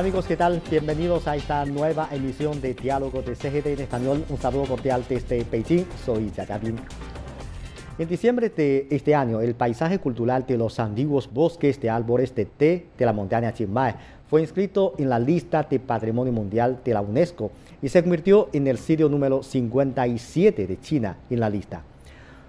Hola amigos, ¿qué tal? Bienvenidos a esta nueva emisión de Diálogo de CGT en Español. Un saludo cordial desde Beijing. Soy Bin. En diciembre de este año, el paisaje cultural de los antiguos bosques de árboles de té de la montaña Chiang Mai fue inscrito en la lista de Patrimonio Mundial de la UNESCO y se convirtió en el sitio número 57 de China en la lista.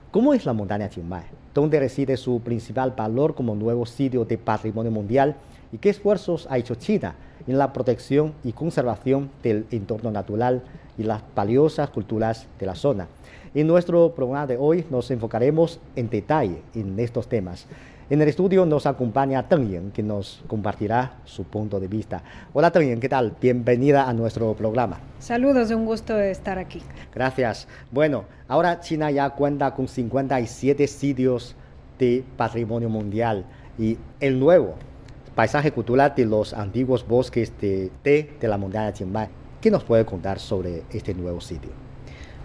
¿Cómo es la montaña Chiang Mai? ¿Dónde reside su principal valor como nuevo sitio de patrimonio mundial? ¿Y qué esfuerzos ha hecho China en la protección y conservación del entorno natural y las valiosas culturas de la zona? En nuestro programa de hoy nos enfocaremos en detalle en estos temas. En el estudio nos acompaña Teng Yen, que nos compartirá su punto de vista. Hola Teng Yen, ¿qué tal? Bienvenida a nuestro programa. Saludos, un gusto estar aquí. Gracias. Bueno, ahora China ya cuenta con 57 sitios de patrimonio mundial y el nuevo paisaje cultural de los antiguos bosques de té de la montaña Mai. ¿Qué nos puede contar sobre este nuevo sitio?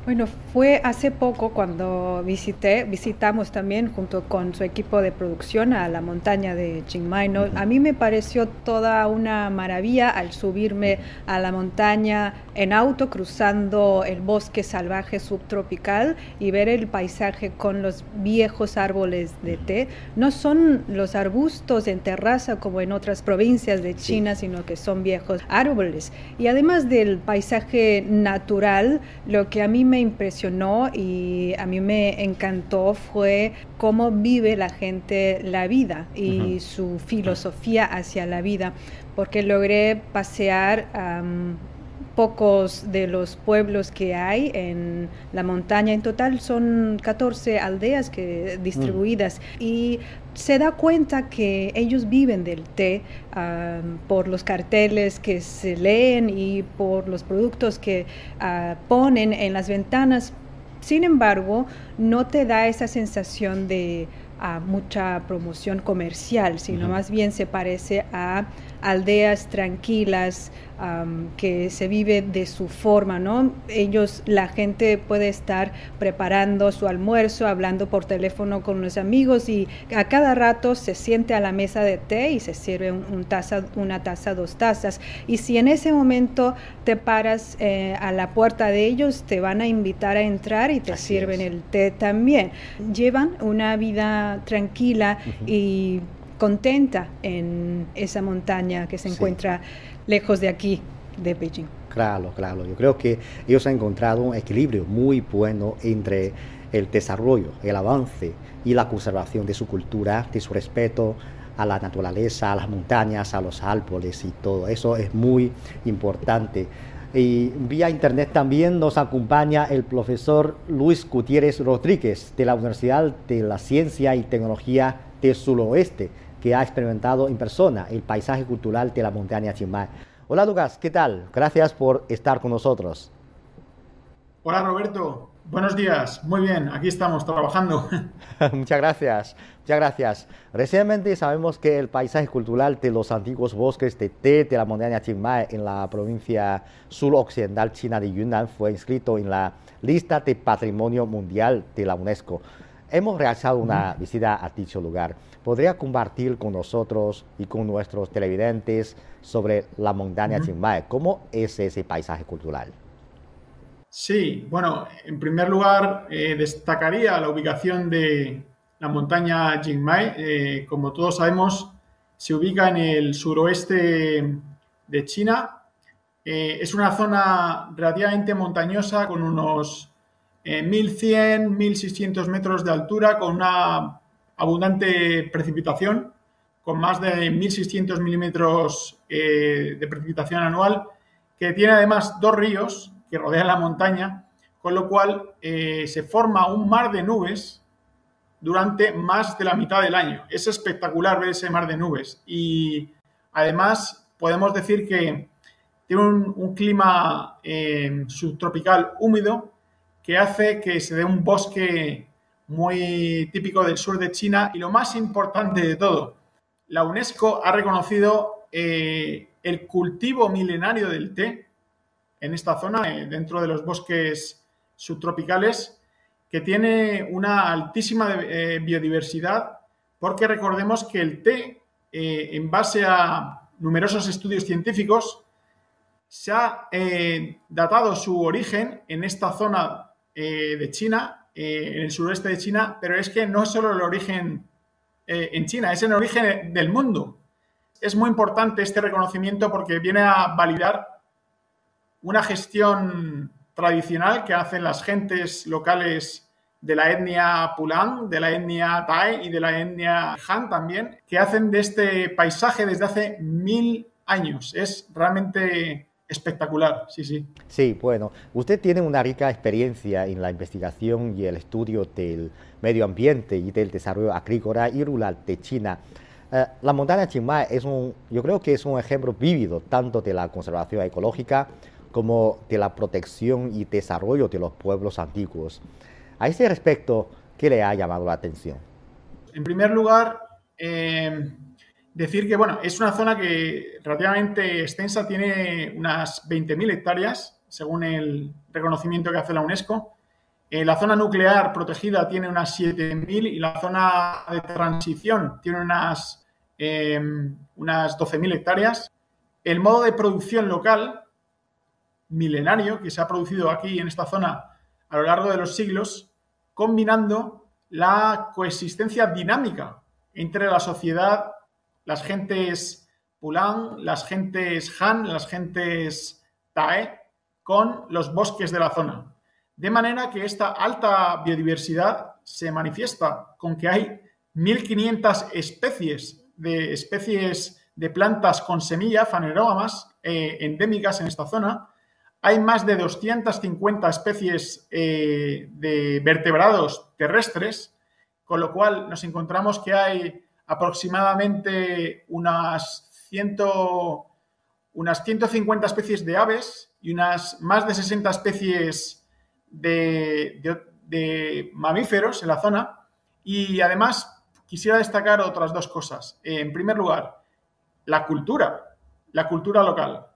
Bueno, fue hace poco cuando visité, visitamos también junto con su equipo de producción a la montaña de Chiang Mai. A mí me pareció toda una maravilla al subirme a la montaña en auto cruzando el bosque salvaje subtropical y ver el paisaje con los viejos árboles de té. No son los arbustos en terraza como en otras provincias de China, sino que son viejos árboles. Y además del paisaje natural, lo que a mí me impresionó y a mí me encantó fue cómo vive la gente la vida y su filosofía hacia la vida, porque logré pasear pocos de los pueblos que hay en la montaña. En total son 14 aldeas que, distribuidas y se da cuenta que ellos viven del té por los carteles que se leen y por los productos que ah, ponen en las ventanas. Sin embargo, no te da esa sensación de ah, mucha promoción comercial, sino más bien se parece a aldeas tranquilas, que se vive de su forma, ¿no? Ellos, la gente puede estar preparando su almuerzo, hablando por teléfono con los amigos y a cada rato se siente a la mesa de té y se sirve un, taza, una taza, dos tazas. Y si en ese momento te paras eh, a la puerta de ellos, te van a invitar a entrar y te sirven el té también. Llevan una vida tranquila y contenta en esa montaña que se encuentra lejos de aquí, de Beijing. Claro, claro. Yo creo que ellos han encontrado un equilibrio muy bueno entre el desarrollo, el avance y la conservación de su cultura, de su respeto a la naturaleza, a las montañas, a los árboles y todo. Eso es muy importante. Y vía internet también nos acompaña el profesor Luis Gutiérrez Rodríguez de la Universidad de la Ciencia y Tecnología del Suroeste que ha experimentado en persona el paisaje cultural de la montaña Chimbay. Hola Lucas, ¿qué tal? Gracias por estar con nosotros. Hola Roberto, buenos días. Muy bien, aquí estamos trabajando. muchas gracias, muchas gracias. Recientemente sabemos que el paisaje cultural de los antiguos bosques de té de la montaña Chimbay en la provincia suroccidental china de Yunnan fue inscrito en la lista de Patrimonio Mundial de la UNESCO. Hemos realizado una visita a dicho lugar. ¿Podría compartir con nosotros y con nuestros televidentes sobre la montaña Chiang Mai? ¿Cómo es ese paisaje cultural? Sí, bueno, en primer lugar eh, destacaría la ubicación de la montaña Chiang Mai. Eh, como todos sabemos, se ubica en el suroeste de China. Eh, es una zona relativamente montañosa con unos 1100, 1600 metros de altura con una abundante precipitación, con más de 1600 milímetros eh, de precipitación anual, que tiene además dos ríos que rodean la montaña, con lo cual eh, se forma un mar de nubes durante más de la mitad del año. Es espectacular ver ese mar de nubes y además podemos decir que tiene un, clima eh, subtropical húmedo que hace que se dé un bosque muy típico del sur de China y lo más importante de todo, la UNESCO ha reconocido eh, el cultivo milenario del té en esta zona, eh, dentro de los bosques subtropicales, que tiene una altísima eh, biodiversidad, porque recordemos que el té, en base a numerosos estudios científicos, se ha datado su origen en esta zona eh, de China, en el suroeste de China, pero es que no es solo el origen en China, es el origen del mundo. Es muy importante este reconocimiento porque viene a validar una gestión tradicional que hacen las gentes locales de la etnia Pulang, de la etnia Tai y de la etnia Han también, que hacen de este paisaje desde hace mil años. Es realmente espectacular, sí, sí. Sí, bueno, usted tiene una rica experiencia en la investigación y el estudio del medio ambiente y del desarrollo agrícola y rural de China. Eh, la montaña Chiang Mai es un, yo creo que es un ejemplo vívido tanto de la conservación ecológica como de la protección y desarrollo de los pueblos antiguos. A ese respecto, ¿qué le ha llamado la atención? En primer lugar, eh, decir que bueno, es una zona que relativamente extensa, tiene unas 20.000 hectáreas, según el reconocimiento que hace la UNESCO. Eh, la zona nuclear protegida tiene unas 7.000 y la zona de transición tiene unas, eh, unas 12.000 hectáreas. El modo de producción local milenario que se ha producido aquí en esta zona a lo largo de los siglos, combinando la coexistencia dinámica entre la sociedad, las gentes Pulang, las gentes Han, las gentes Tae, con los bosques de la zona. De manera que esta alta biodiversidad se manifiesta con que hay 1.500 especies de especies de plantas con semilla, fanerógamas, eh, endémicas en esta zona, hay más de 250 especies eh, de vertebrados terrestres, con lo cual nos encontramos que hay aproximadamente unas, unas 150 especies de aves y unas más de 60 especies de, mamíferos en la zona. Y además quisiera destacar otras dos cosas. En primer lugar, la cultura, la cultura local.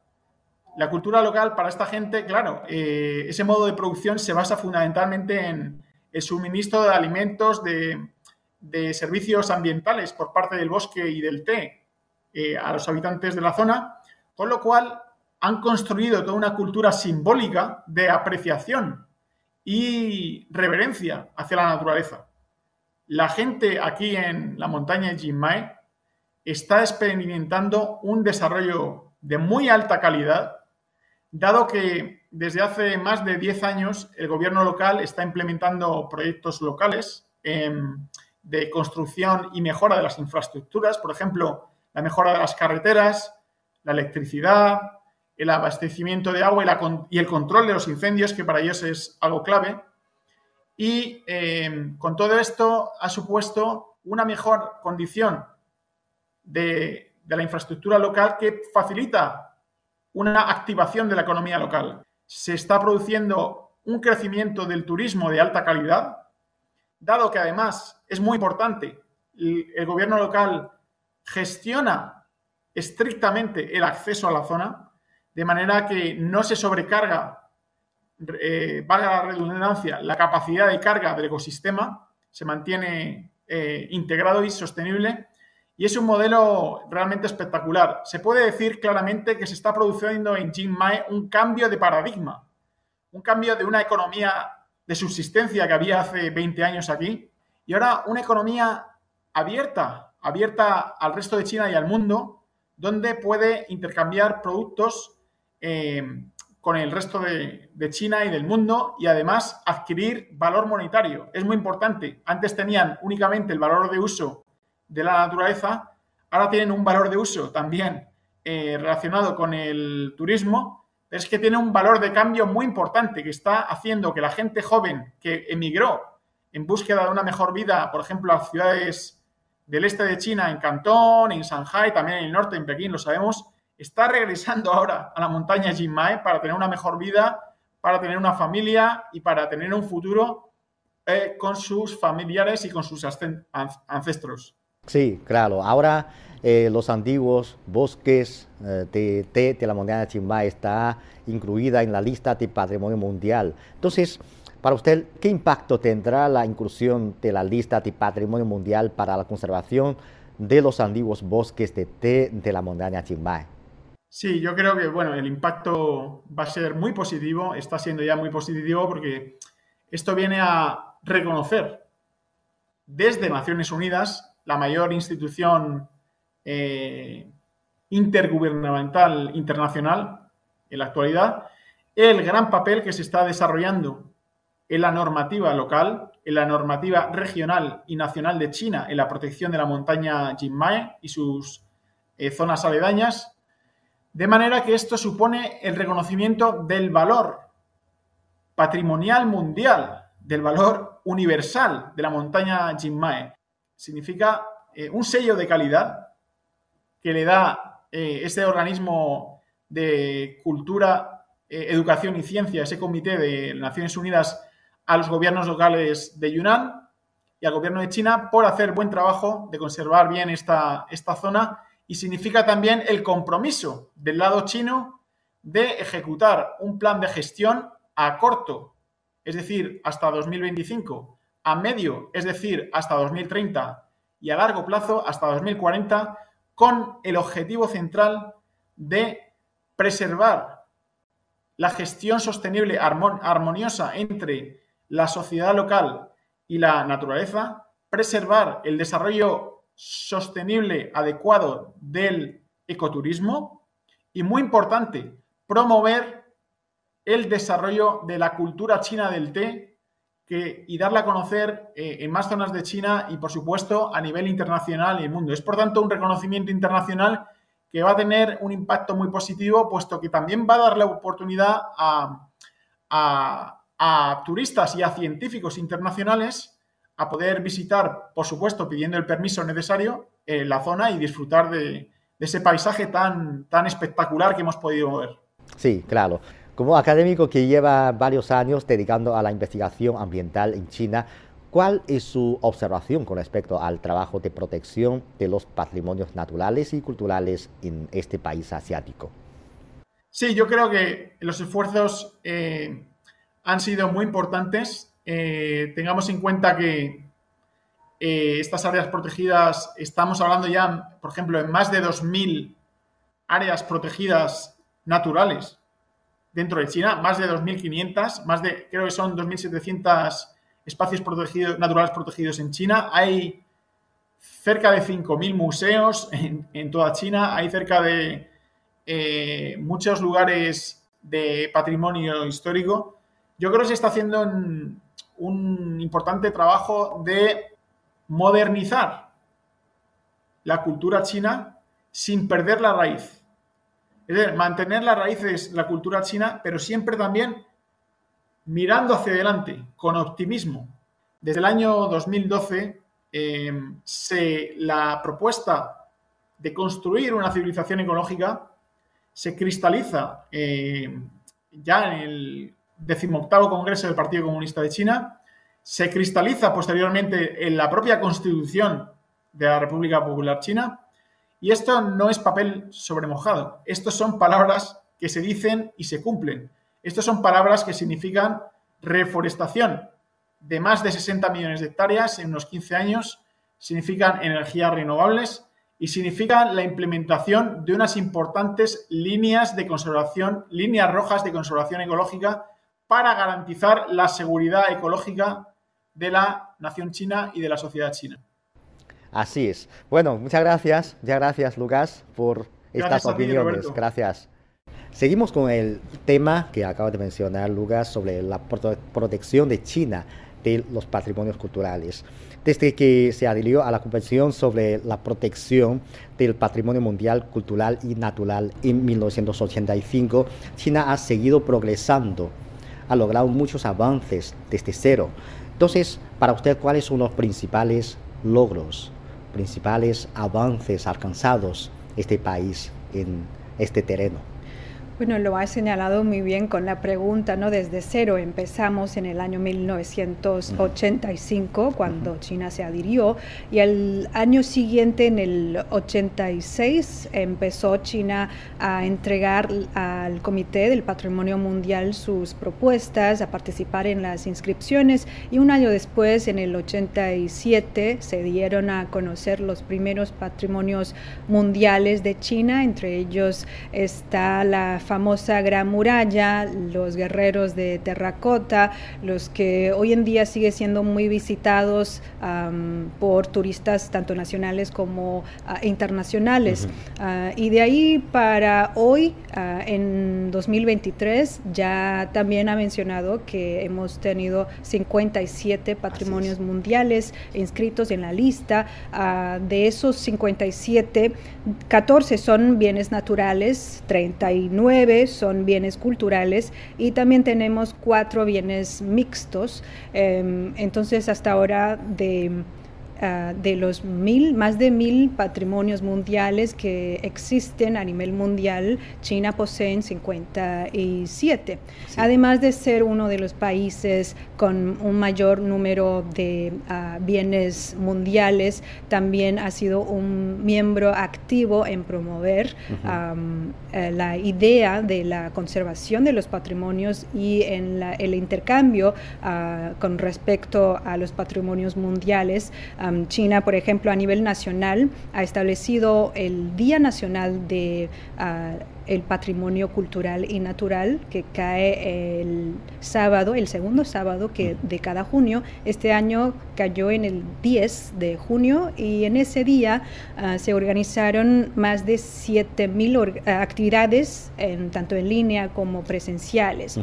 La cultura local para esta gente, claro, eh, ese modo de producción se basa fundamentalmente en el suministro de alimentos, de, servicios ambientales por parte del bosque y del té eh, a los habitantes de la zona, con lo cual han construido toda una cultura simbólica de apreciación y reverencia hacia la naturaleza. La gente aquí en la montaña de está experimentando un desarrollo de muy alta calidad dado que desde hace más de 10 años el gobierno local está implementando proyectos locales de construcción y mejora de las infraestructuras, por ejemplo, la mejora de las carreteras, la electricidad, el abastecimiento de agua y, el control de los incendios, que para ellos es algo clave. Y em, con todo esto ha supuesto una mejor condición de la infraestructura local que facilita una activación de la economía local. Se está produciendo un crecimiento del turismo de alta calidad, dado que además es muy importante, el, gobierno local gestiona estrictamente el acceso a la zona, de manera que no se sobrecarga, eh, valga la redundancia, la capacidad de carga del ecosistema, se mantiene eh, integrado y sostenible y es un modelo realmente espectacular. Se puede decir claramente que se está produciendo en Mai un cambio de paradigma, un cambio de una economía de subsistencia que había hace 20 años aquí y ahora una economía abierta, abierta al resto de China y al mundo, donde puede intercambiar productos eh, con el resto de, China y del mundo y además adquirir valor monetario. Es muy importante. Antes tenían únicamente el valor de uso de la naturaleza, ahora tienen un valor de uso también eh, relacionado con el turismo, es que tiene un valor de cambio muy importante que está haciendo que la gente joven que emigró en búsqueda de una mejor vida, por ejemplo, a ciudades del este de China, en Cantón, en Shanghai, también en el norte, en Pekín, lo sabemos, está regresando ahora a la montaña Jinmai para tener una mejor vida, para tener una familia y para tener un futuro eh, con sus familiares y con sus ancestros. Sí, claro. Ahora eh, los antiguos bosques de té de, la montaña de Chimbay está incluida en la lista de patrimonio mundial. Entonces, para usted, ¿qué impacto tendrá la inclusión de la lista de patrimonio mundial para la conservación de los antiguos bosques de té de la montaña Chimbay. Sí, yo creo que bueno, el impacto va a ser muy positivo, está siendo ya muy positivo porque esto viene a reconocer desde Naciones Unidas, la mayor institución eh, intergubernamental internacional en la actualidad, el gran papel que se está desarrollando en la normativa local, en la normativa regional y nacional de China en la protección de la montaña Jinmai y sus eh, zonas aledañas, de manera que esto supone el reconocimiento del valor patrimonial mundial, del valor universal de la montaña Jinmai. Significa eh, un sello de calidad que le da eh, este organismo de cultura, educación y ciencia, ese comité de Naciones Unidas a los gobiernos locales de Yunnan y al gobierno de China por hacer buen trabajo de conservar bien esta, esta zona. Y significa también el compromiso del lado chino de ejecutar un plan de gestión a corto, es decir, hasta 2025, a medio, es decir, hasta 2030 y a largo plazo, hasta 2040, con el objetivo central de preservar la gestión sostenible armoniosa entre la sociedad local y la naturaleza, preservar el desarrollo sostenible adecuado del ecoturismo y, muy importante, promover el desarrollo de la cultura china del té y darla a conocer eh, en más zonas de China y, por supuesto, a nivel internacional y el mundo. Es, por tanto, un reconocimiento internacional que va a tener un impacto muy positivo, puesto que también va a dar la oportunidad a a turistas y a científicos internacionales a poder visitar, por supuesto, pidiendo el permiso necesario, eh, la zona y disfrutar de, ese paisaje tan, tan espectacular que hemos podido ver. Sí, claro. Como académico que lleva varios años dedicando a la investigación ambiental en China, ¿cuál es su observación con respecto al trabajo de protección de los patrimonios naturales y culturales en este país asiático? Sí, yo creo que los esfuerzos eh, han sido muy importantes. Eh, tengamos en cuenta que eh, estas áreas protegidas, estamos hablando ya, por ejemplo, en más de 2.000 áreas protegidas naturales dentro de China, más de 2.500, más de, creo que son 2.700 espacios protegidos, naturales protegidos en China. Hay cerca de 5.000 museos en, toda China, hay cerca de eh, muchos lugares de patrimonio histórico yo creo que se está haciendo un, importante trabajo de modernizar la cultura china sin perder la raíz. Es decir, mantener las raíces, la cultura china, pero siempre también mirando hacia adelante, con optimismo. Desde el año 2012, em, se, la propuesta de construir una civilización ecológica se cristaliza em, ya en el decimoctavo Congreso del Partido Comunista de China, se cristaliza posteriormente en la propia Constitución de la República Popular China, y esto no es papel sobremojado, estos son palabras que se dicen y se cumplen. Estas son palabras que significan reforestación de más de 60 millones de hectáreas en unos 15 años, significan energías renovables y significan la implementación de unas importantes líneas de conservación, líneas rojas de conservación ecológica para garantizar la seguridad ecológica de la nación china y de la sociedad china. Así es. Bueno, muchas gracias, muchas gracias Lucas por estas opiniones. gracias. Seguimos con el tema que acaba de mencionar Lucas sobre la protección de China de los patrimonios culturales. Desde que se adhirió a la Convención sobre la protección del patrimonio mundial cultural y natural en 1985, China ha seguido progresando ha logrado muchos avances desde cero. Entonces, para usted, ¿cuáles son los principales logros, principales avances alcanzados este país en este terreno? Bueno, lo ha señalado muy bien con la pregunta, ¿no? Desde cero empezamos en el año 1985, cuando China se adhirió, y el año siguiente, en el 86, empezó China a entregar al Comité del Patrimonio Mundial sus propuestas, a participar en las inscripciones, y un año después, en el 87, se dieron a conocer los primeros patrimonios mundiales de China, entre ellos está la famosa Gran Muralla, los guerreros de terracota, los que hoy en día sigue siendo muy visitados por turistas tanto nacionales como ah, internacionales. Ah, y de ahí para hoy, ah, en 2023, ya también ha mencionado que hemos tenido 57 patrimonios mundiales inscritos en la lista. de esos 57, 14 son bienes naturales, 39 son bienes culturales y también tenemos cuatro bienes mixtos. Em, entonces, hasta ahora de Ah, de los mil, más de mil patrimonios mundiales que existen a nivel mundial, China posee en 57. Además de ser uno de los países con un mayor número de ah, bienes mundiales, también ha sido un miembro activo en promover eh, la idea de la conservación de los patrimonios y en el intercambio ah, con respecto a los patrimonios mundiales. China, por ejemplo, a nivel nacional, ha establecido el Día Nacional de ah, el patrimonio cultural y natural que cae el sábado, el segundo sábado que de cada junio. Este año cayó en el 10 de junio y en ese día ah, se organizaron más de 7.000 actividades, en, tanto en línea como presenciales.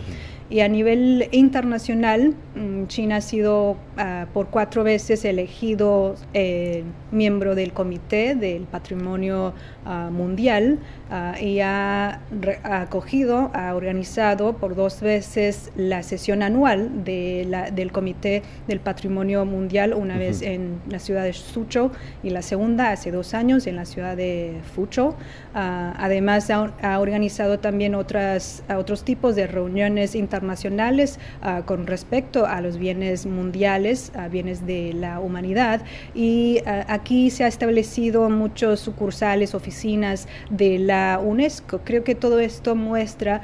Y a nivel internacional, mm, China ha sido ah, por cuatro veces elegido eh, miembro del Comité del Patrimonio ah, Mundial ah, y ha, acogido, ha organizado por dos veces la sesión anual de la, del Comité del Patrimonio Mundial, una vez en la ciudad de Suzhou y la segunda hace dos años en la ciudad de Fuzhou. además, ha, ha, organizado también otras, otros tipos de reuniones internacionales internacionales ah, con respecto a los bienes mundiales, a bienes de la humanidad. Y ah, aquí se ha establecido muchos sucursales, oficinas de la UNESCO. Creo que todo esto muestra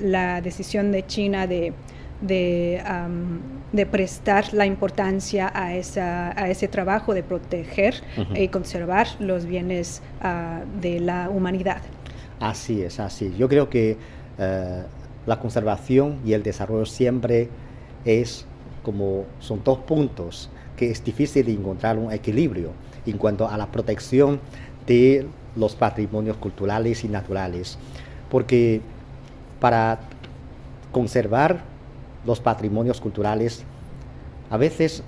la decisión de China de, de, prestar la importancia a, esa, a ese trabajo de proteger y conservar los bienes ah, de la humanidad. Así es, así. Yo creo que eh, la conservación y el desarrollo siempre es como son dos puntos que es difícil encontrar un equilibrio en cuanto a la protección de los patrimonios culturales y naturales, porque para conservar los patrimonios culturales a veces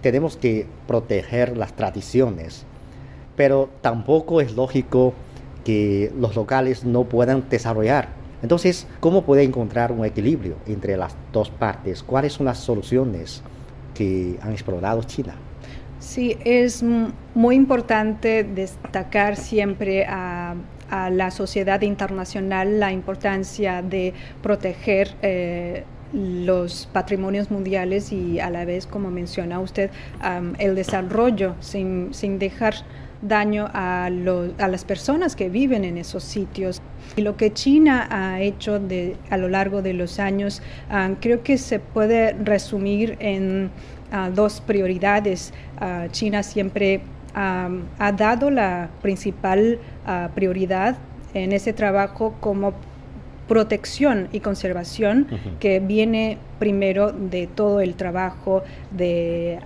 tenemos que proteger las tradiciones, pero tampoco es lógico que los locales no puedan desarrollar entonces, ¿cómo puede encontrar un equilibrio entre las dos partes? ¿Cuáles son las soluciones que han explorado China? Sí, es muy importante destacar siempre a, la sociedad internacional la importancia de proteger eh, los patrimonios mundiales y a la vez, como menciona usted, el desarrollo sin, sin dejar daño a, a, las personas que viven en esos sitios. Y lo que China ha hecho de, a lo largo de los años ah, creo que se puede resumir en ah, dos prioridades. Ah, China siempre ha dado la principal prioridad en ese trabajo como protección y conservación que viene primero de todo el trabajo de,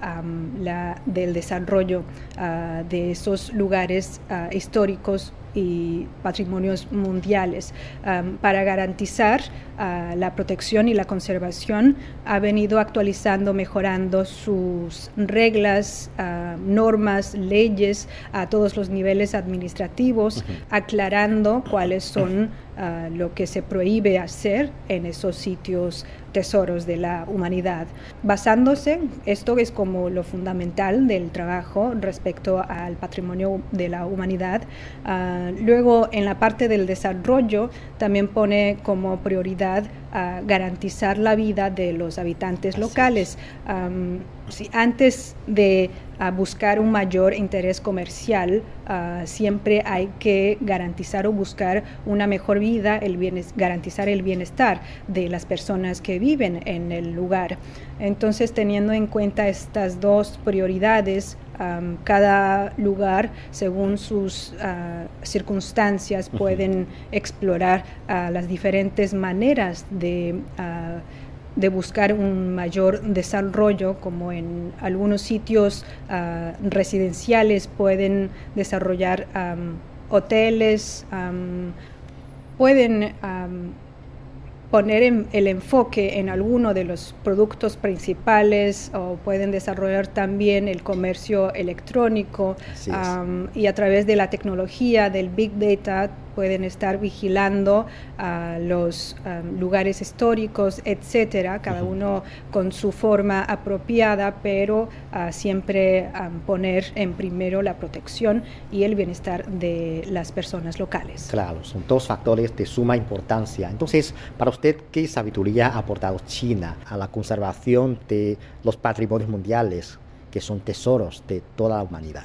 la, del desarrollo ah, de esos lugares ah, históricos y patrimonios mundiales. para garantizar ah, la protección y la conservación, ha venido actualizando, mejorando sus reglas, normas, leyes a todos los niveles administrativos, aclarando cuáles son lo que se prohíbe hacer en esos sitios tesoros de la humanidad. Basándose, esto es como lo fundamental del trabajo respecto al patrimonio de la humanidad. Ah, luego, en la parte del desarrollo, también pone como prioridad garantizar la vida de los habitantes locales. si antes de buscar un mayor interés comercial, ah, siempre hay que garantizar o buscar una mejor vida, el garantizar el bienestar de las personas que viven en el lugar. Entonces, teniendo en cuenta estas dos prioridades, cada lugar, según sus ah, circunstancias, pueden explorar ah, las diferentes maneras de de buscar un mayor desarrollo, como en algunos sitios ah, residenciales pueden desarrollar hoteles, pueden poner el enfoque en alguno de los productos principales o pueden desarrollar también el comercio electrónico y a través de la tecnología del Big Data pueden estar vigilando a los lugares históricos, etcétera, cada uno con su forma apropiada, pero ah, siempre poner en primero la protección y el bienestar de las personas locales. Claro, son dos factores de suma importancia. Entonces, para usted, ¿qué sabiduría ha aportado China a la conservación de los patrimonios mundiales, que son tesoros de toda la humanidad?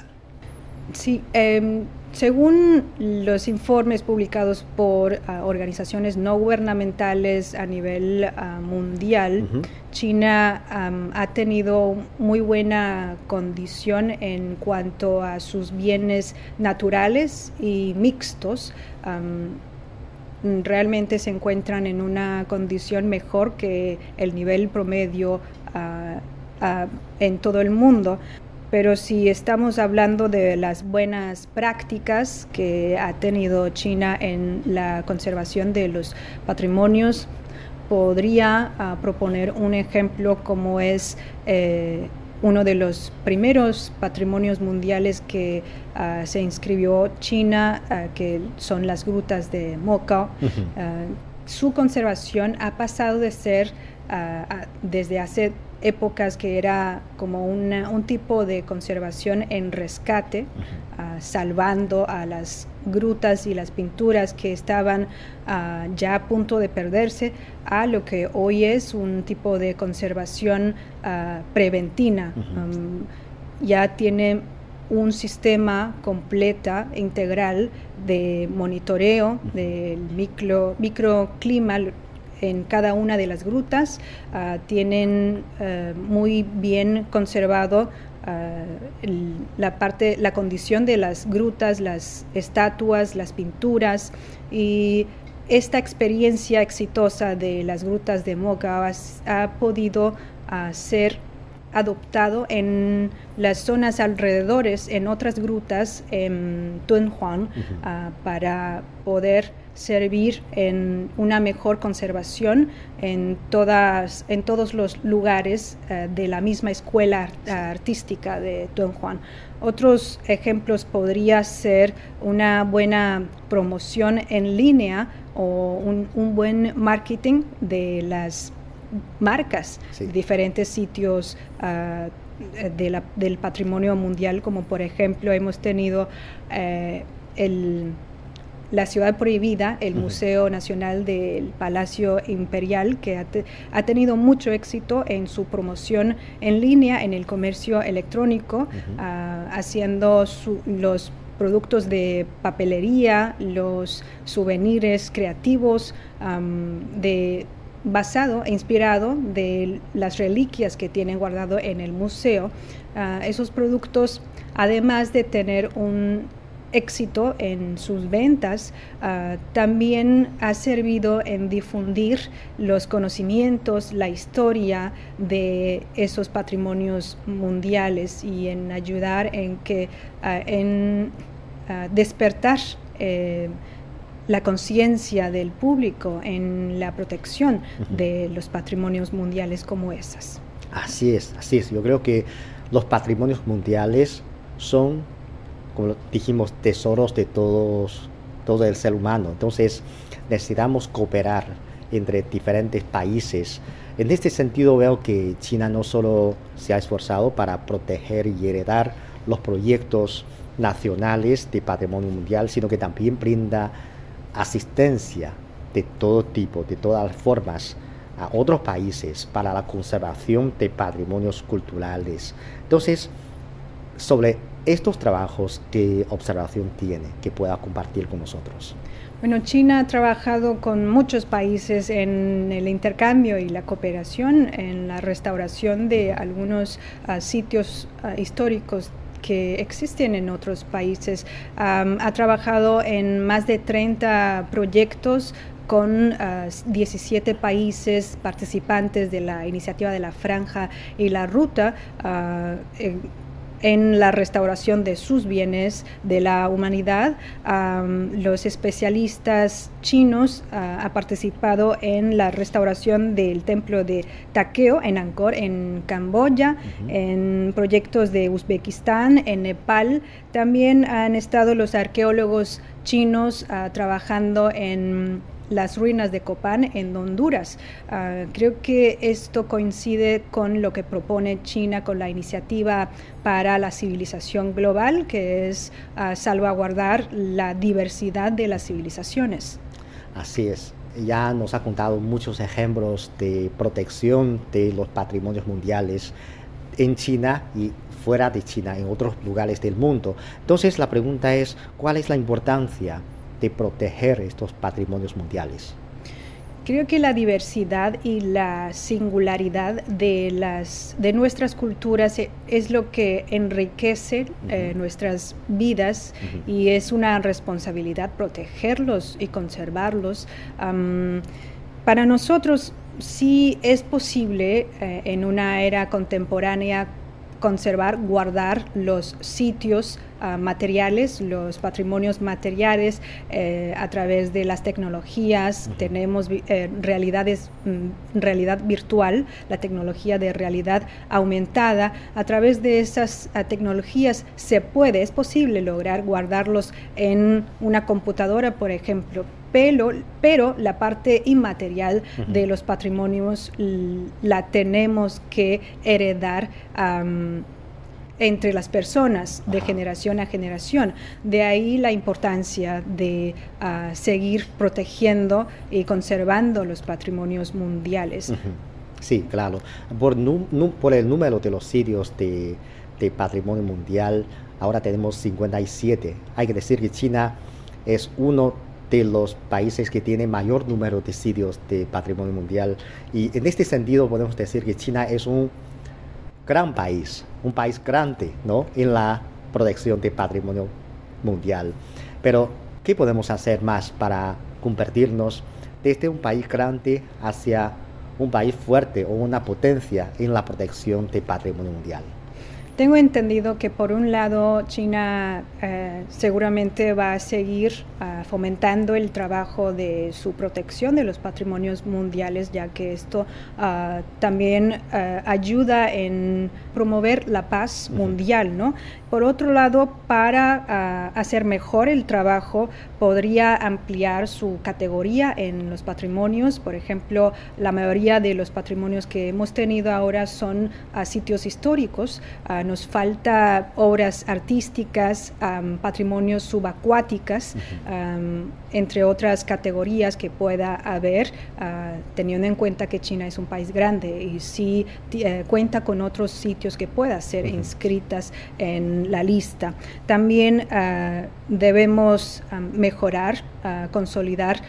Sí, em, según los informes publicados por ah, organizaciones no gubernamentales a nivel ah, mundial, China ha tenido muy buena condición en cuanto a sus bienes naturales y mixtos. realmente se encuentran en una condición mejor que el nivel promedio ah, en todo el mundo pero si estamos hablando de las buenas prácticas que ha tenido China en la conservación de los patrimonios, podría ah, proponer un ejemplo como es eh, uno de los primeros patrimonios mundiales que ah, se inscribió China, ah, que son las grutas de Moca. su conservación ha pasado de ser desde hace épocas que era como un tipo de conservación en rescate, ah, salvando a las grutas y las pinturas que estaban ah, ya a punto de perderse, a lo que hoy es un tipo de conservación uh, preventiva. Um, ya tiene un sistema completa, integral de monitoreo del micro, microclima en cada una de las grutas, ah, tienen eh, muy bien conservado ah, la parte, la condición de las grutas, las estatuas, las pinturas y esta experiencia exitosa de las grutas de Moca ha, podido ah, ser adoptado en las zonas alrededores, en otras grutas en Tunhuang, para poder servir en una mejor conservación en, todas, en todos los lugares eh, de la misma escuela artística de Don Juan. Otros ejemplos podría ser una buena promoción en línea o un, buen marketing de las marcas, diferentes sitios ah, del patrimonio mundial, como por ejemplo hemos tenido eh, el la Ciudad Prohibida, el Museo Nacional del Palacio Imperial, que ha, tenido mucho éxito en su promoción en línea, en el comercio electrónico, ah, haciendo los productos de papelería, los souvenirs creativos de basado e inspirado de las reliquias que tienen guardado en el museo. Ah, esos productos, además de tener un éxito en sus ventas, ah, también ha servido en difundir los conocimientos, la historia de esos patrimonios mundiales y en ayudar en que ah, en ah, despertar eh, la conciencia del público en la protección de los patrimonios mundiales como esas. Así es, así es. Yo creo que los patrimonios mundiales son como dijimos, tesoros de todos, todo el ser humano. Entonces necesitamos cooperar entre diferentes países. En este sentido veo que China no solo se ha esforzado para proteger y heredar los proyectos nacionales de patrimonio mundial, sino que también brinda asistencia de todo tipo, de todas formas, a otros países para la conservación de patrimonios culturales. Entonces, sobre estos trabajos, ¿qué observación tiene que pueda compartir con nosotros? Bueno, China ha trabajado con muchos países en el intercambio y la cooperación en la restauración de algunos uh, sitios uh, históricos que existen en otros países. Ha trabajado en más de 30 proyectos con uh, 17 países participantes de la iniciativa de la franja y la ruta. En la restauración de sus bienes de la humanidad. los especialistas chinos uh, han participado en la restauración del templo de Takeo en Angkor, en Camboya, en proyectos de Uzbekistán, en Nepal. También han estado los arqueólogos chinos uh, trabajando en las ruinas de Copán en Honduras. Uh, creo que esto coincide con lo que propone China con la iniciativa para la civilización global, que es uh, salvaguardar la diversidad de las civilizaciones. Así es. Ya nos ha contado muchos ejemplos de protección de los patrimonios mundiales en China y fuera de China, en otros lugares del mundo. Entonces la pregunta es, ¿cuál es la importancia de proteger estos patrimonios mundiales? Creo que la diversidad y la singularidad de, las, de nuestras culturas e, es lo que enriquece eh, nuestras vidas y es una responsabilidad protegerlos y conservarlos. para nosotros sí es posible eh, en una era contemporánea conservar, guardar los sitios uh, materiales, los patrimonios materiales eh, a través de las tecnologías. Tenemos eh, realidades, mm, realidad virtual, la tecnología de realidad aumentada. A través de esas uh, tecnologías se puede, es posible lograr guardarlos en una computadora, por ejemplo, pero, pero la parte inmaterial de los patrimonios la tenemos que heredar entre las personas de generación a generación. De ahí la importancia de ah, seguir protegiendo y conservando los patrimonios mundiales. Sí, claro. Por, por, el número de los sitios de, de patrimonio mundial, ahora tenemos 57. Hay que decir que China es uno de los países que tienen mayor número de sitios de patrimonio mundial. Y en este sentido podemos decir que China es un gran país, un país grande ¿no? en la protección de patrimonio mundial. Pero, ¿qué podemos hacer más para convertirnos desde un país grande hacia un país fuerte o una potencia en la protección de patrimonio mundial? Tengo entendido que por un lado China eh, seguramente va a seguir uh, fomentando el trabajo de su protección de los patrimonios mundiales, ya que esto uh, también uh, ayuda en promover la paz mundial, ¿no? Por otro lado, para hacer mejor el trabajo, podría ampliar su categoría en los patrimonios. Por ejemplo, la mayoría de los patrimonios que hemos tenido ahora son sitios históricos. Nos falta obras artísticas, patrimonios subacuáticas, entre otras categorías que pueda haber, ah, teniendo en cuenta que China es un país grande y sí eh, cuenta con otros sitios que puedan ser inscritas en la lista. También ah, debemos mejorar, ah, consolidar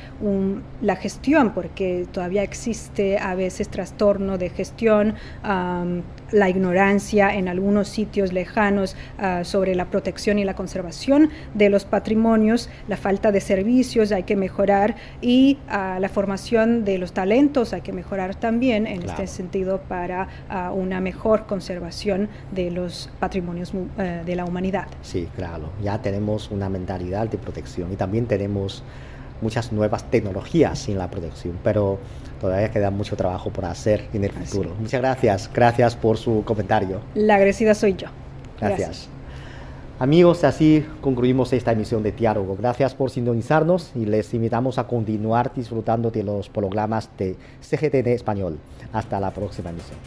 la gestión, porque todavía existe a veces trastorno de gestión, la ignorancia en algunos sitios lejanos uh, sobre la protección y la conservación de los patrimonios, la falta de servicios hay que mejorar y uh, la formación de los talentos hay que mejorar también en claro. este sentido para uh, una mejor conservación de los patrimonios de la humanidad. Sí, claro, ya tenemos una mentalidad de protección y también tenemos muchas nuevas tecnologías en la protección, pero todavía queda mucho trabajo por hacer en el futuro. Muchas gracias, gracias por su comentario. La agradecida soy yo. Gracias. gracias. Amigos, así concluimos esta emisión de Diálogo. Gracias por sintonizarnos y les invitamos a continuar disfrutando de los programas de CGTN Español. Hasta la próxima emisión.